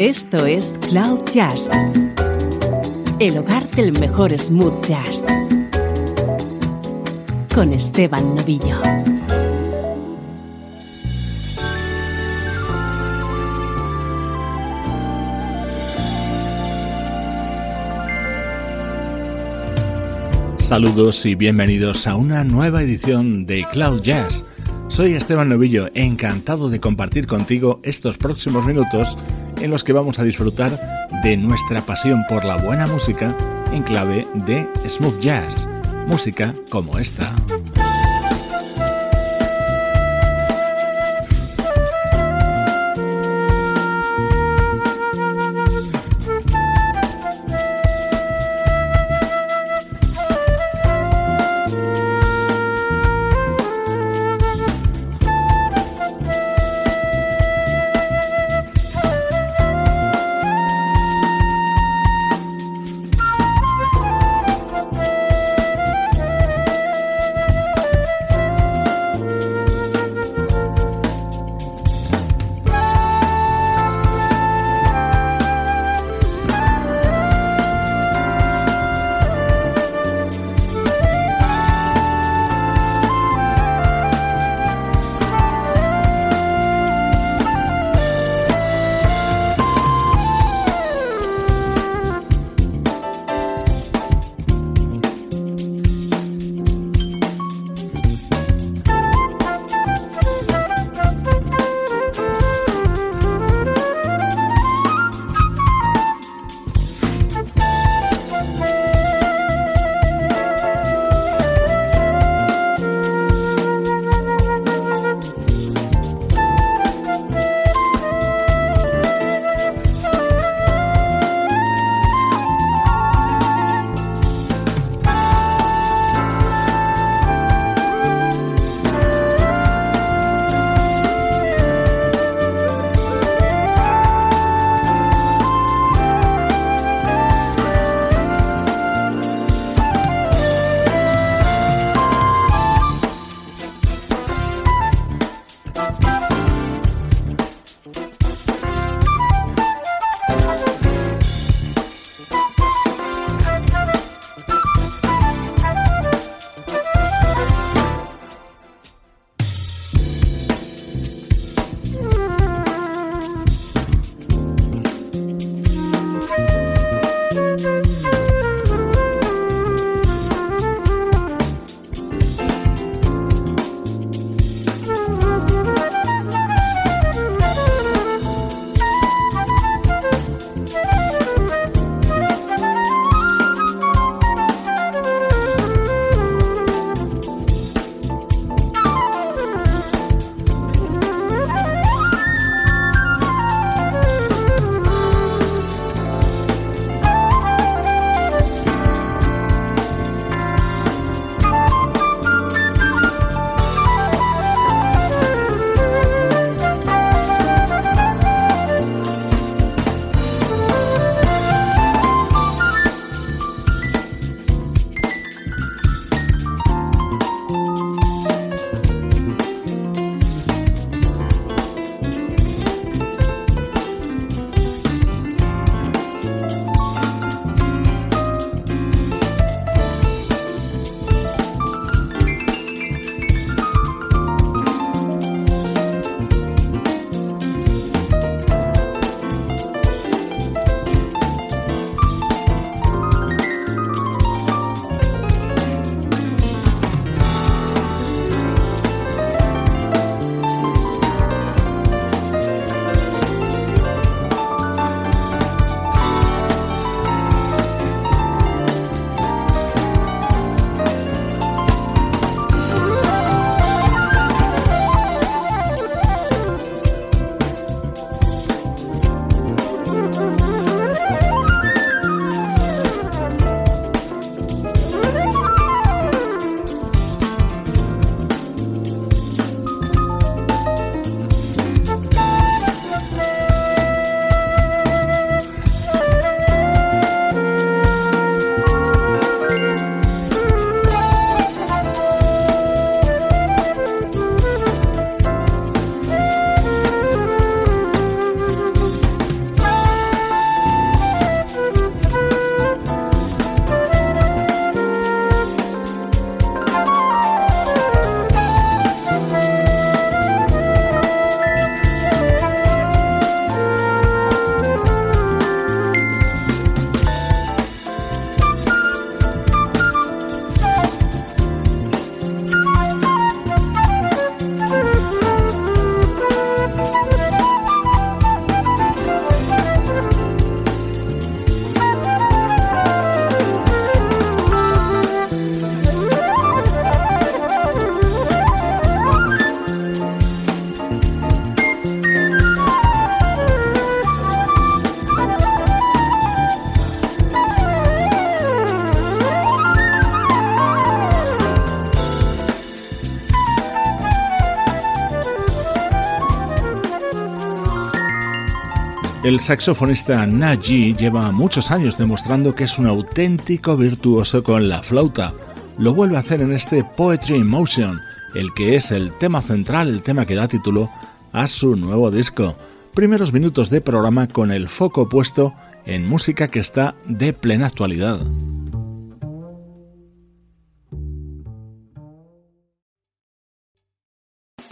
Esto es Cloud Jazz, el hogar del mejor smooth jazz, con Esteban Novillo. Saludos y bienvenidos a una nueva edición de Cloud Jazz. Soy Esteban Novillo, encantado de compartir contigo estos próximos minutos en los que vamos a disfrutar de nuestra pasión por la buena música en clave de smooth jazz, música como esta. El saxofonista Naji lleva muchos años demostrando que es un auténtico virtuoso con la flauta. Lo vuelve a hacer en este Poetry in Motion, el que es el tema central, el tema que da título a su nuevo disco. Primeros minutos de programa con el foco puesto en música que está de plena actualidad.